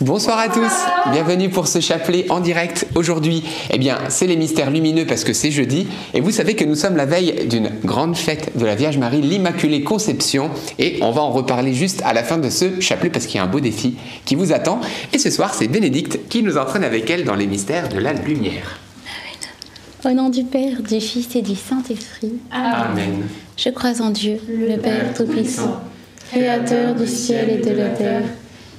Bonsoir à tous, bienvenue pour ce chapelet en direct. Aujourd'hui, eh bien, c'est les mystères lumineux parce que c'est jeudi et vous savez que nous sommes la veille d'une grande fête de la Vierge Marie, l'Immaculée Conception et on va en reparler juste à la fin de ce chapelet parce qu'il y a un beau défi qui vous attend et ce soir, c'est Bénédicte qui nous entraîne avec elle dans les mystères de la lumière. Au nom du Père, du Fils et du Saint-Esprit. Amen. Je crois en Dieu, le Père Tout-Puissant, Créateur du ciel et de la terre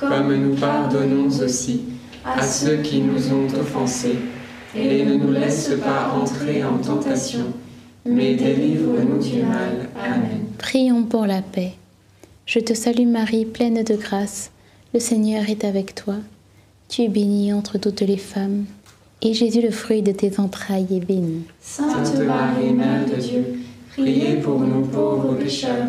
comme nous pardonnons aussi à ceux qui nous ont offensés. Et ne nous laisse pas entrer en tentation, mais délivre-nous du mal. Amen. Prions pour la paix. Je te salue Marie, pleine de grâce. Le Seigneur est avec toi. Tu es bénie entre toutes les femmes, et Jésus, le fruit de tes entrailles, est béni. Sainte Marie, Mère de Dieu, priez pour nous pauvres pécheurs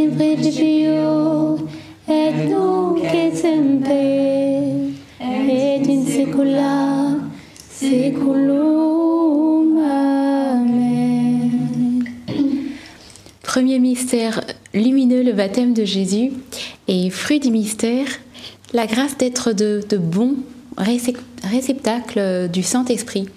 Premier mystère lumineux, le baptême de Jésus. Et fruit du mystère, la grâce d'être de, bons récep- réceptacles du Saint-Esprit.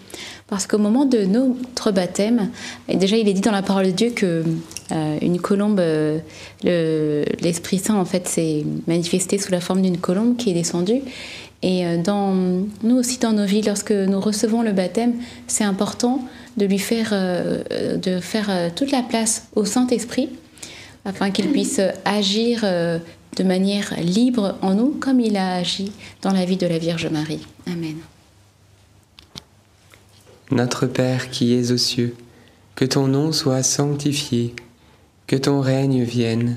Parce qu'au moment de notre baptême, déjà il est dit dans la parole de Dieu que euh, une colombe, euh, le- l'Esprit Saint en fait s'est manifesté sous la forme d'une colombe qui est descendue. Et euh, dans, nous aussi dans nos vies, lorsque nous recevons le baptême, c'est important de lui faire, euh, de faire euh, toute la place au Saint-Esprit afin qu'il puisse agir de manière libre en nous comme il a agi dans la vie de la Vierge Marie. Amen. Notre Père qui es aux cieux, que ton nom soit sanctifié, que ton règne vienne,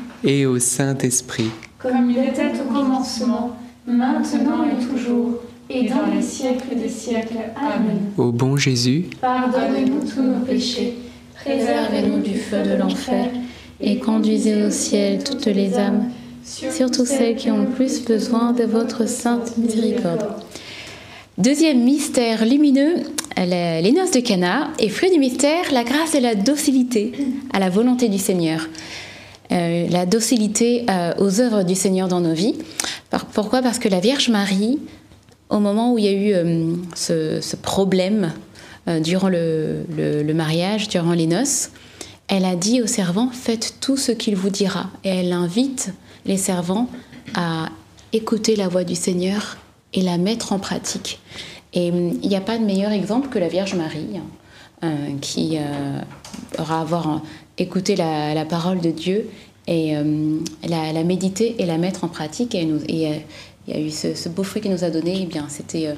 et au Saint-Esprit. Comme il était au commencement, maintenant et toujours, et dans les siècles des siècles. Amen. Ô bon Jésus, Pardonnez-nous tous nos péchés, préservez-nous du feu de l'enfer, et conduisez au ciel toutes les âmes, surtout celles qui ont le plus besoin de votre sainte miséricorde. Deuxième mystère lumineux, les noces de Cana. Et fruit du mystère, la grâce de la docilité à la volonté du Seigneur. Euh, la docilité euh, aux œuvres du Seigneur dans nos vies. Pourquoi? Parce que la Vierge Marie, au moment où il y a eu euh, ce, problème durant le, mariage, durant les noces, elle a dit aux servants Faites tout ce qu'il vous dira. Et elle invite les servants à écouter la voix du Seigneur et la mettre en pratique. Et hum, il n'y a pas de meilleur exemple que la Vierge Marie, hein, qui aura avoir euh, écouté la, parole de Dieu et euh, la, méditer et la mettre en pratique. Et, euh, il y a eu ce, beau fruit qu'elle nous a donné, eh bien, c'était euh,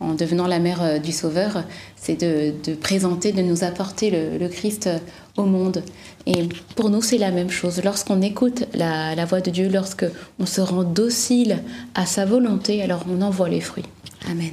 en devenant la mère du Sauveur, c'est de, présenter, de nous apporter le, Christ au monde. Et pour nous, c'est la même chose. Lorsqu'on écoute la, la voix de Dieu, lorsque on se rend docile à sa volonté, alors on en voit les fruits. Amen.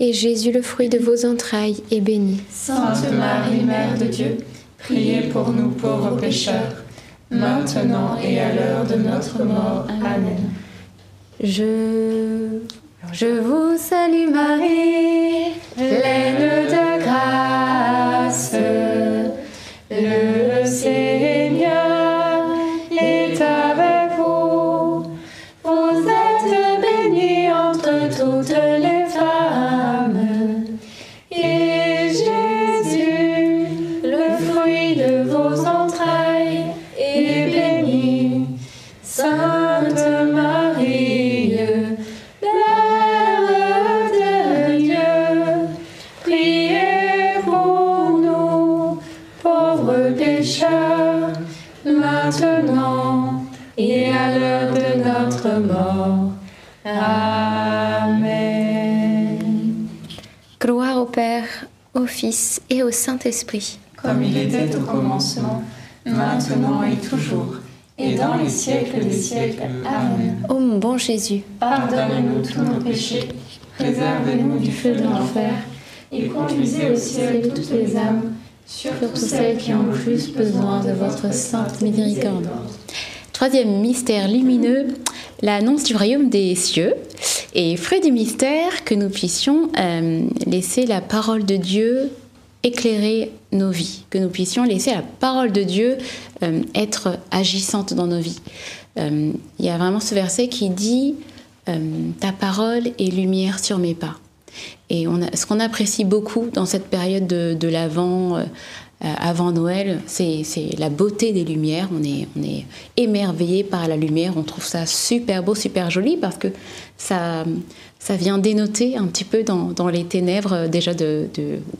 Jésus, le fruit de vos entrailles, est béni. Sainte Marie, Mère de Dieu, priez pour nous pauvres pécheurs, maintenant et à l'heure de notre mort. Amen. Je, je vous salue Marie, pleine de grâce. Le Saint-Esprit. Comme il était au commencement, maintenant et toujours, et dans les siècles des siècles. Amen. Ô mon bon Jésus, Pardonne-nous tous nos péchés, préservez-nous du feu de l'enfer, et conduisez au ciel toutes les âmes, surtout celles qui ont le plus besoin de votre sainte miséricorde. Troisième mystère lumineux, l'annonce du royaume des cieux. Et fruit du mystère, que nous puissions euh, laisser la parole de Dieu éclairer nos vies, que nous puissions laisser la parole de Dieu euh, être agissante dans nos vies. Euh, Il y a vraiment ce verset qui dit euh, Ta parole est lumière sur mes pas. Et ce qu'on apprécie beaucoup dans cette période de, de l'Avent, avant Noël, c'est la beauté des lumières. On est, émerveillé par la lumière. On trouve ça super beau, super joli parce que ça, vient dénoter un petit peu dans, les ténèbres euh, déjà de,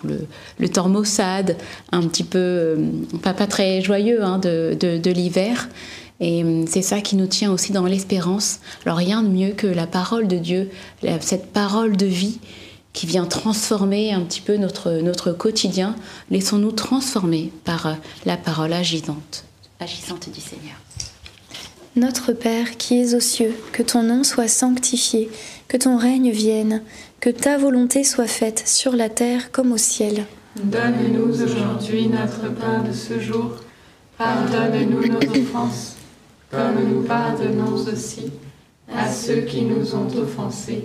le, le temps maussade, un petit peu euh, pas, très joyeux hein, de, l'hiver. Et c'est ça qui nous tient aussi dans l'espérance. Alors rien de mieux que la parole de Dieu, cette parole de vie qui vient transformer un petit peu notre, notre quotidien. Laissons-nous transformer par euh, la parole agissante, agissante du Seigneur. Notre Père qui es aux cieux, que ton nom soit sanctifié, que ton règne vienne, que ta volonté soit faite sur la terre comme au ciel. Donne-nous aujourd'hui notre pain de ce jour. Pardonne-nous nos offenses, comme nous pardonnons aussi à ceux qui nous ont offensés.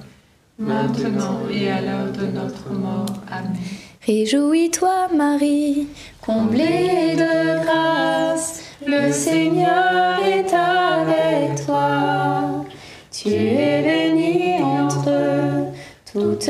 maintenant et à l'heure de notre mort. Amen. Réjouis-toi Marie, comblée de grâce, le Seigneur est avec toi. Tu es bénie entre toutes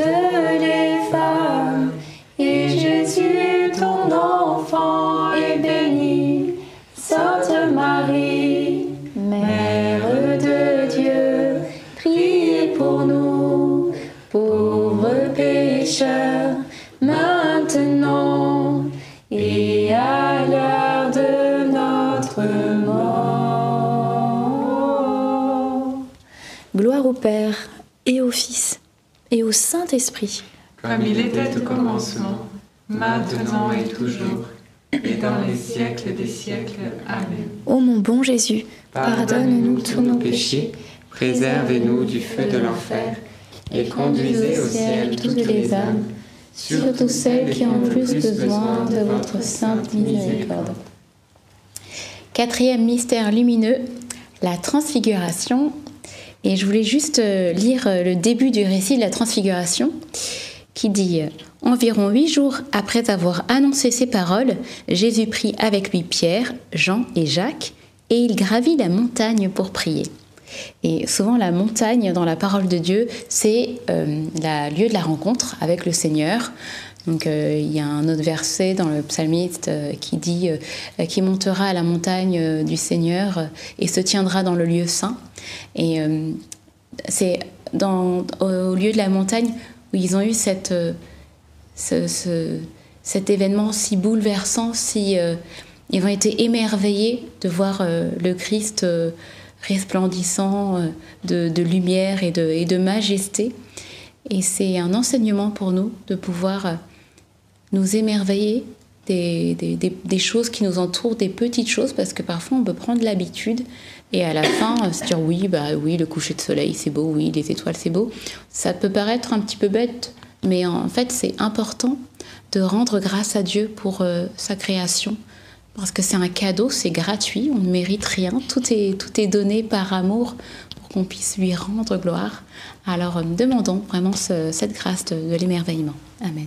au Saint-Esprit. Comme il était au commencement, maintenant et toujours, et dans les siècles des siècles. Amen. Ô mon bon Jésus, pardonne-nous tous nos péchés, Préservez-nous du feu de l'enfer et conduisez au ciel toutes les âmes, surtout celles qui ont plus besoin de votre sainte miséricorde. Quatrième mystère lumineux, la transfiguration. Et je voulais juste euh, lire euh, le début du récit de la transfiguration qui dit euh, Environ huit jours après avoir annoncé ces paroles, Jésus prit avec lui Pierre, Jean et Jacques, et il gravit la montagne pour prier. Et souvent, la montagne dans la parole de Dieu, c'est le lieu de la rencontre avec le Seigneur. Donc, euh, il y a un autre verset dans le psalmiste euh, qui dit euh, Qui montera à la montagne du Seigneur et se tiendra dans le lieu saint. Et c'est au lieu de la montagne où ils ont eu cette, ce- ce- cet événement si bouleversant, si ils ont été émerveillés de voir le Christ resplendissant de, lumière et de, et de majesté. Et c'est un enseignement pour nous de pouvoir nous émerveiller des, des- choses qui nous entourent, des petites choses, parce que parfois on peut prendre l'habitude et à la fin euh, se dire oui, bah oui, le coucher de soleil c'est beau, oui, les étoiles c'est beau. Ça peut paraître un petit peu bête, mais en fait c'est important de rendre grâce à Dieu pour euh, sa création. Parce que c'est un cadeau, c'est gratuit, on ne mérite rien, tout est, tout est donné par amour pour qu'on puisse lui rendre gloire. Alors euh, demandons vraiment ce- cette grâce de l'émerveillement. Amen.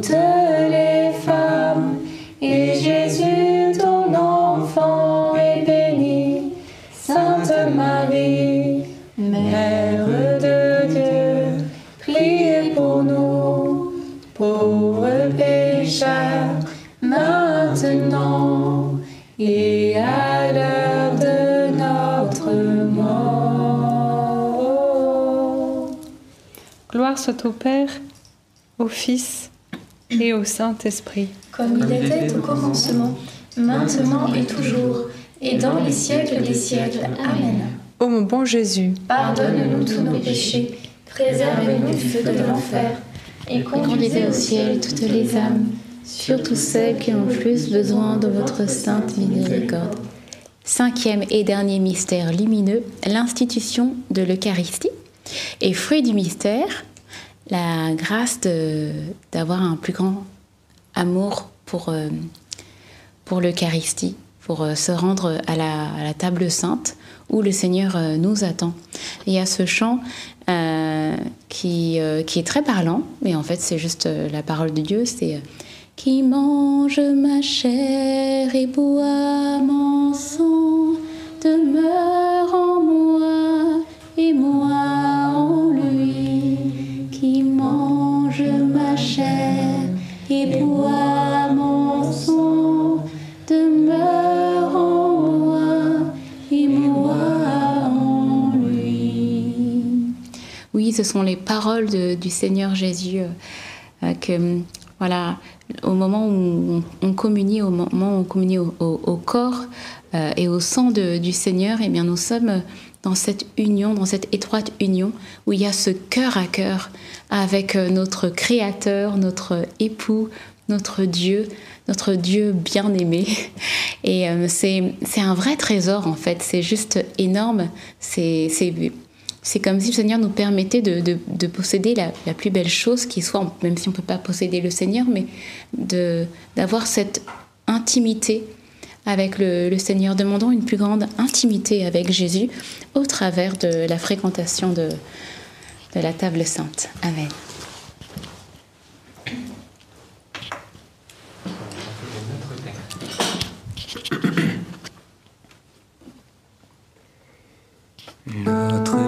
toutes les femmes, et Jésus, ton enfant, est béni. Sainte Marie, Mère de Dieu, priez pour nous, pauvres pécheurs, maintenant et à l'heure de notre mort. gloire soit au Père, au Fils et au Saint-Esprit. Comme il était au commencement, maintenant et toujours, et dans les siècles des siècles. Amen. Ô mon bon Jésus, Pardonne-nous tous nos péchés, préservez-nous du feu de l'enfer, et Conduisez au ciel toutes les âmes, surtout celles qui ont le plus besoin de votre sainte miséricorde. Cinquième et dernier mystère lumineux, l'institution de l'Eucharistie. Et fruit du mystère, la grâce d'avoir un plus grand amour pour, euh, pour l'Eucharistie, pour euh, se rendre à la, table sainte où le Seigneur euh, nous attend. Il y a ce chant qui, qui est très parlant, mais en fait c'est juste la parole de Dieu, c'est qui mange ma chair et boit mon sang, demeure en moi et moi chair et mon sang, demeure en moi et moi en lui. Oui, ce sont les paroles de- du Seigneur Jésus euh, euh, que, voilà, au moment où on, communie, au moment où on communie au, corps euh, et au sang du Seigneur, eh bien nous sommes dans cette union, dans cette étroite union où il y a ce cœur à cœur avec euh, notre Créateur, notre époux, notre Dieu, notre Dieu bien-aimé. Et euh, c'est un vrai trésor en fait, c'est juste énorme. C'est comme si le Seigneur nous permettait de, posséder la, la, plus belle chose qui soit, même si on ne peut pas posséder le Seigneur, mais d'avoir cette intimité avec le, Seigneur. Demandons une plus grande intimité avec Jésus au travers de la fréquentation de, la table sainte. Amen. bénie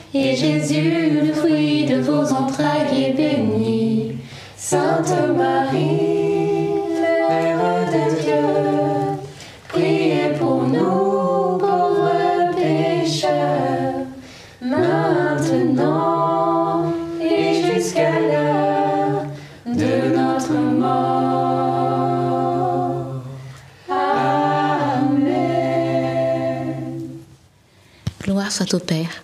et Jésus, le fruit de vos entrailles, est béni. Sainte Marie, Mère de Dieu, priez pour nous pauvres pécheurs, maintenant et jusqu'à l'heure de notre mort. Amen. Gloire soit au Père,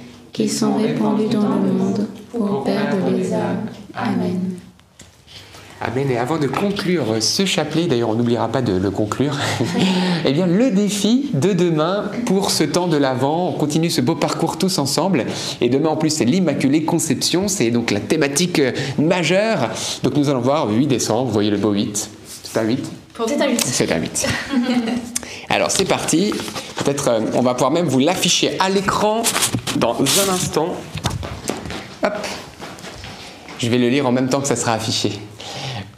qui sont répandus dans le monde pour perdre les âmes. Amen. Amen. Et avant de conclure ce chapelet, d'ailleurs on n'oubliera pas de le conclure, eh bien le défi de demain pour ce temps de l'Avent, on continue ce beau parcours tous ensemble. Et demain en plus c'est l'Immaculée Conception, c'est donc la thématique euh, majeure. Donc nous allons voir 8 décembre, vous voyez le beau 8. C'est un 8 C'est à 8. C'est un 8. Alors c'est parti. Peut-être euh, on va pouvoir même vous l'afficher à l'écran dans un instant. Hop. Je vais le lire en même temps que ça sera affiché.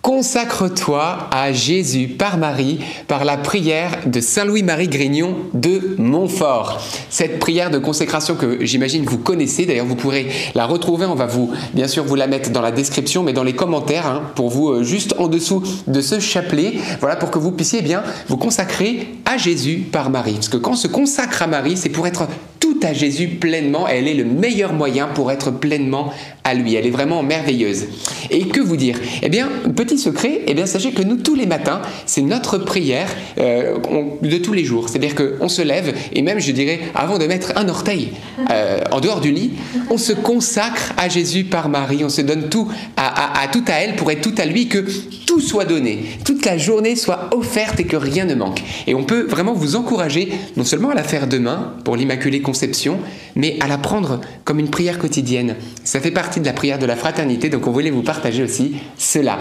Consacre-toi à Jésus par Marie, par la prière de Saint Louis-Marie Grignon de Montfort. Cette prière de consécration que j'imagine vous connaissez, d'ailleurs vous pourrez la retrouver, on va vous bien sûr vous la mettre dans la description, mais dans les commentaires, hein, pour vous euh, juste en dessous de ce chapelet, voilà pour que vous puissiez eh bien vous consacrer à Jésus par Marie. Parce que quand on se consacre à Marie, c'est pour être tout à Jésus pleinement, elle est le meilleur moyen pour être pleinement à lui. Elle est vraiment merveilleuse. Et que vous dire? Eh bien, secret, eh bien, sachez que nous, tous les matins, c'est notre prière euh, de tous les jours. C'est-à-dire qu'on se lève, et même, je dirais, avant de mettre un orteil euh, en dehors du lit, on se consacre à Jésus par Marie. On se donne tout à tout à elle pour être tout à lui, que tout soit donné, toute la journée soit offerte et que rien ne manque. Et on peut vraiment vous encourager, non seulement à la faire demain pour l'Immaculée Conception, mais à la prendre comme une prière quotidienne. Ça fait partie de la prière de la fraternité, donc on voulait vous partager aussi cela.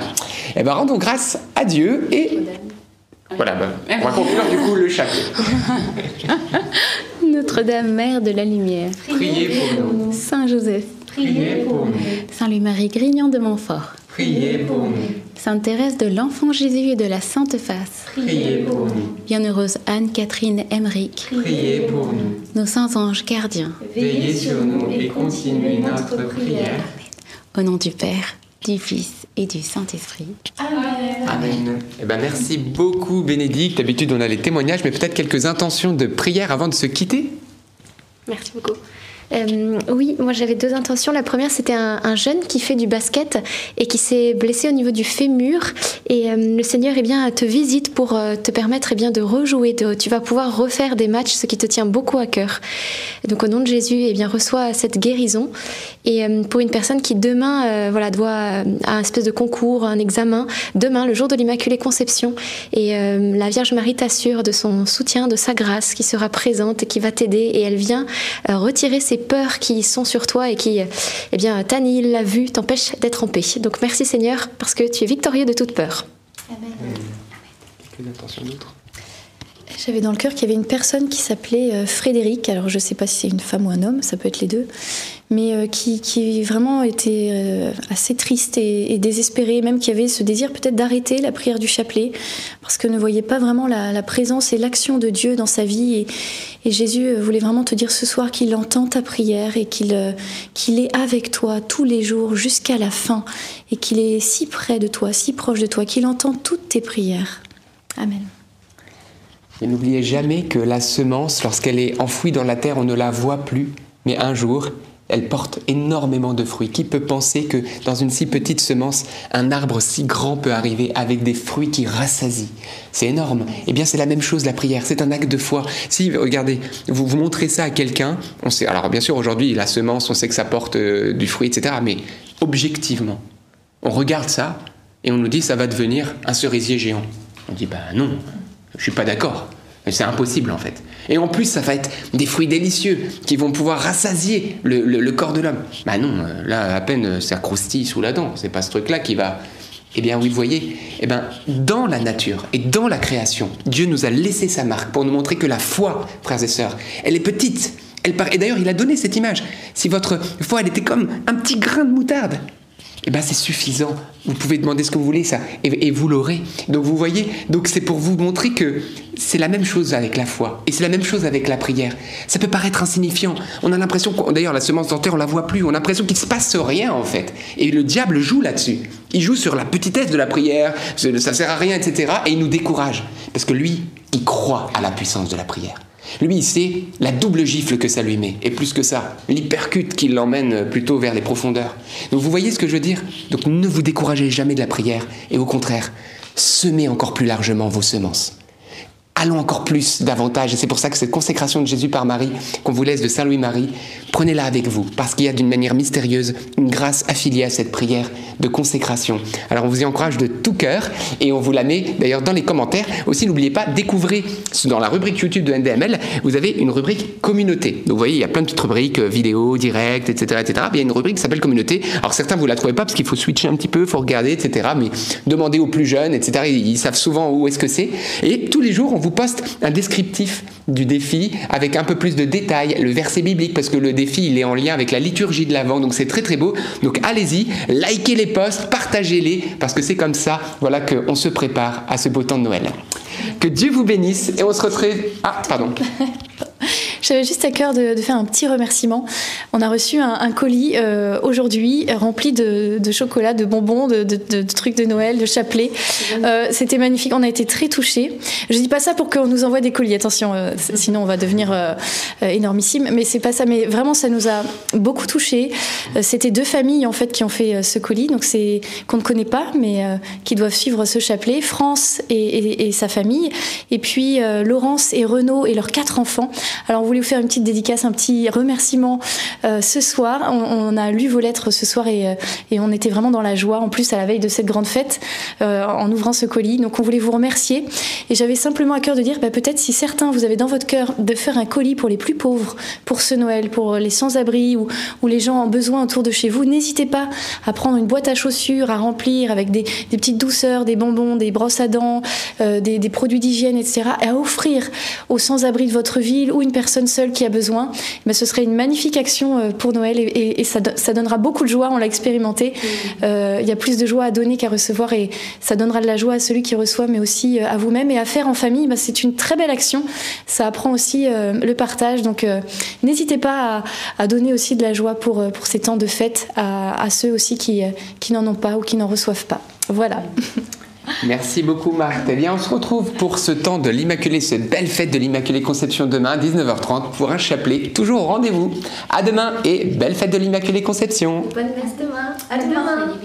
Eh bien, rendons grâce à Dieu et voilà, ben, on va conclure du coup le chapelet. Notre-Dame, Mère de la Lumière, Priez pour nous. Saint Joseph, Priez pour nous. Saint Louis-Marie Grignon de Montfort, Priez pour nous. Sainte Thérèse de l'Enfant Jésus et de la Sainte Face, Priez pour nous. Bienheureuse Anne-Catherine Emmerich, Priez pour nous. nos saints anges gardiens, Veillez sur nous et continuez notre prière. au nom du Père, du Fils et du Saint-Esprit. Amen. Amen. Eh ben, merci beaucoup Bénédicte. D'habitude on a les témoignages, mais peut-être quelques intentions de prière avant de se quitter? Merci beaucoup. Euh, oui, moi j'avais deux intentions. La première, c'était un, un jeune qui fait du basket et qui s'est blessé au niveau du fémur. Et euh, le Seigneur eh bien, te visite pour euh, te permettre eh bien, de rejouer. Tu vas pouvoir refaire des matchs, ce qui te tient beaucoup à cœur. Donc au nom de Jésus, eh bien, reçois cette guérison. Et pour une personne qui demain voilà, doit à un espèce de concours, un examen, demain, le jour de l'Immaculée Conception, et la Vierge Marie t'assure de son soutien, de sa grâce qui sera présente et qui va t'aider. Et elle vient retirer ces peurs qui sont sur toi et qui, eh bien, t'annihilent la vue, t'empêchent d'être en paix. Donc merci Seigneur parce que tu es victorieux de toute peur. J'avais dans le cœur qu'il y avait une personne qui s'appelait euh, Frédéric. Alors je ne sais pas si c'est une femme ou un homme, ça peut être les deux, mais euh, qui, vraiment était euh, assez triste et, et désespéré, même qui avait ce désir peut-être d'arrêter la prière du chapelet, parce que ne voyait pas vraiment la, présence et l'action de Dieu dans sa vie. Et, Jésus voulait vraiment te dire ce soir qu'il entend ta prière et qu'il est avec toi tous les jours jusqu'à la fin, et qu'il est si près de toi, si proche de toi, qu'il entend toutes tes prières. Amen. Et n'oubliez jamais que la semence, lorsqu'elle est enfouie dans la terre, on ne la voit plus, mais un jour, elle porte énormément de fruits. Qui peut penser que dans une si petite semence, un arbre si grand peut arriver avec des fruits qui rassasient? C'est énorme. Eh bien, c'est la même chose, la prière. C'est un acte de foi. Si, regardez, vous, vous montrez ça à quelqu'un, on sait, alors bien sûr, aujourd'hui, la semence, on sait que ça porte euh, du fruit, etc. Mais objectivement, on regarde ça et on nous dit ça va devenir un cerisier géant. On dit, bah non, je suis pas d'accord. C'est impossible en fait. Et en plus, ça va être des fruits délicieux qui vont pouvoir rassasier le, le- corps de l'homme. Bah non, euh, là à peine euh, ça croustille sous la dent. C'est pas ce truc-là qui va. Eh bien oui, vous voyez, eh bien, dans la nature et dans la création, Dieu nous a laissé sa marque pour nous montrer que la foi, frères et sœurs, elle est petite. Elle part... Et d'ailleurs, il a donné cette image. Si votre foi, elle était comme un petit grain de moutarde, eh ben c'est suffisant. Vous pouvez demander ce que vous voulez, ça, et, vous l'aurez. Donc vous voyez, donc c'est pour vous montrer que c'est la même chose avec la foi, et c'est la même chose avec la prière. Ça peut paraître insignifiant. On a l'impression, d'ailleurs la semence dentaire, on la voit plus. On a l'impression qu'il se passe rien en fait. Et le diable joue là-dessus. Il joue sur la petitesse de la prière. Ça sert à rien, etc. Et il nous décourage parce que lui, il croit à la puissance de la prière. Lui, il sait la double gifle que ça lui met, et plus que ça, l'hypercute qui l'emmène plutôt vers les profondeurs. Donc vous voyez ce que je veux dire? Donc ne vous découragez jamais de la prière, et au contraire, semez encore plus largement vos semences. Allons encore plus, davantage, et c'est pour ça que cette consécration de Jésus par Marie, qu'on vous laisse de Saint Louis-Marie, prenez-la avec vous, parce qu'il y a d'une manière mystérieuse une grâce affiliée à cette prière de consécration. Alors on vous y encourage de tout cœur, et on vous la met d'ailleurs dans les commentaires. Aussi, n'oubliez pas, découvrez dans la rubrique YouTube de NDML, vous avez une rubrique communauté. Donc vous voyez, il y a plein de petites rubriques, euh, vidéos, directs, etc., etc. Il y a une rubrique qui s'appelle communauté. Alors certains, vous la trouvez pas parce qu'il faut switcher un petit peu, faut regarder, etc. Mais demandez aux plus jeunes, etc. Ils savent souvent où est-ce que c'est. Et tous les jours, on vous poste un descriptif du défi avec un peu plus de détails, le verset biblique, parce que le défi, il est en lien avec la liturgie de l'Avent, donc c'est très très beau. Donc allez-y, likez les posts, partagez-les, parce que c'est comme ça, voilà, qu'on se prépare à ce beau temps de Noël. Que Dieu vous bénisse, et on se retrouve... Ah, pardon. J'avais juste à cœur de, de faire un petit remerciement. On a reçu un, un colis euh, aujourd'hui rempli de, de chocolat, de bonbons, de, trucs de Noël, de chapelets. Euh, C'était magnifique. On a été très touchés. Je dis pas ça pour qu'on nous envoie des colis. Attention, euh, c- sinon on va devenir énormissime. Mais c'est pas ça. Mais vraiment, ça nous a beaucoup touchés. C'était deux familles en fait qui ont fait ce colis. Donc c'est qu'on ne connaît pas, mais qui doivent suivre ce chapelet. France et, et- et sa famille. Et puis Laurence et Renaud et leurs quatre enfants. Alors voulait vous faire une petite dédicace, un petit remerciement euh, ce soir. On, a lu vos lettres ce soir et, euh, et on était vraiment dans la joie. En plus à la veille de cette grande fête, euh, en ouvrant ce colis. Donc on voulait vous remercier. Et j'avais simplement à cœur de dire, bah, peut-être si certains vous avez dans votre cœur de faire un colis pour les plus pauvres, pour ce Noël, pour les sans-abri ou, les gens en besoin autour de chez vous, n'hésitez pas à prendre une boîte à chaussures, à remplir avec des, petites douceurs, des bonbons, des brosses à dents, des, des produits d'hygiène, etc. et à offrir aux sans-abri de votre ville ou une personne seule qui a besoin. Ben, ce serait une magnifique action euh, pour Noël et, et- et ça, do- ça donnera beaucoup de joie, on l'a expérimenté. Euh, Il y a plus de joie à donner qu'à recevoir et ça donnera de la joie à celui qui reçoit, mais aussi euh, à vous-même et à faire en famille. ben, c'est une très belle action. Ça apprend aussi le partage. Donc n'hésitez pas à, à donner aussi de la joie pour, pour ces temps de fête à, à ceux aussi qui, qui n'en ont pas ou qui n'en reçoivent pas. Voilà. Merci beaucoup Marthe. Eh bien, on se retrouve pour ce temps de l'Immaculée, cette belle fête de l'Immaculée Conception demain, 19h30, pour un chapelet. Toujours au rendez-vous. À demain et belle fête de l'Immaculée Conception. Bonne messe demain. À demain.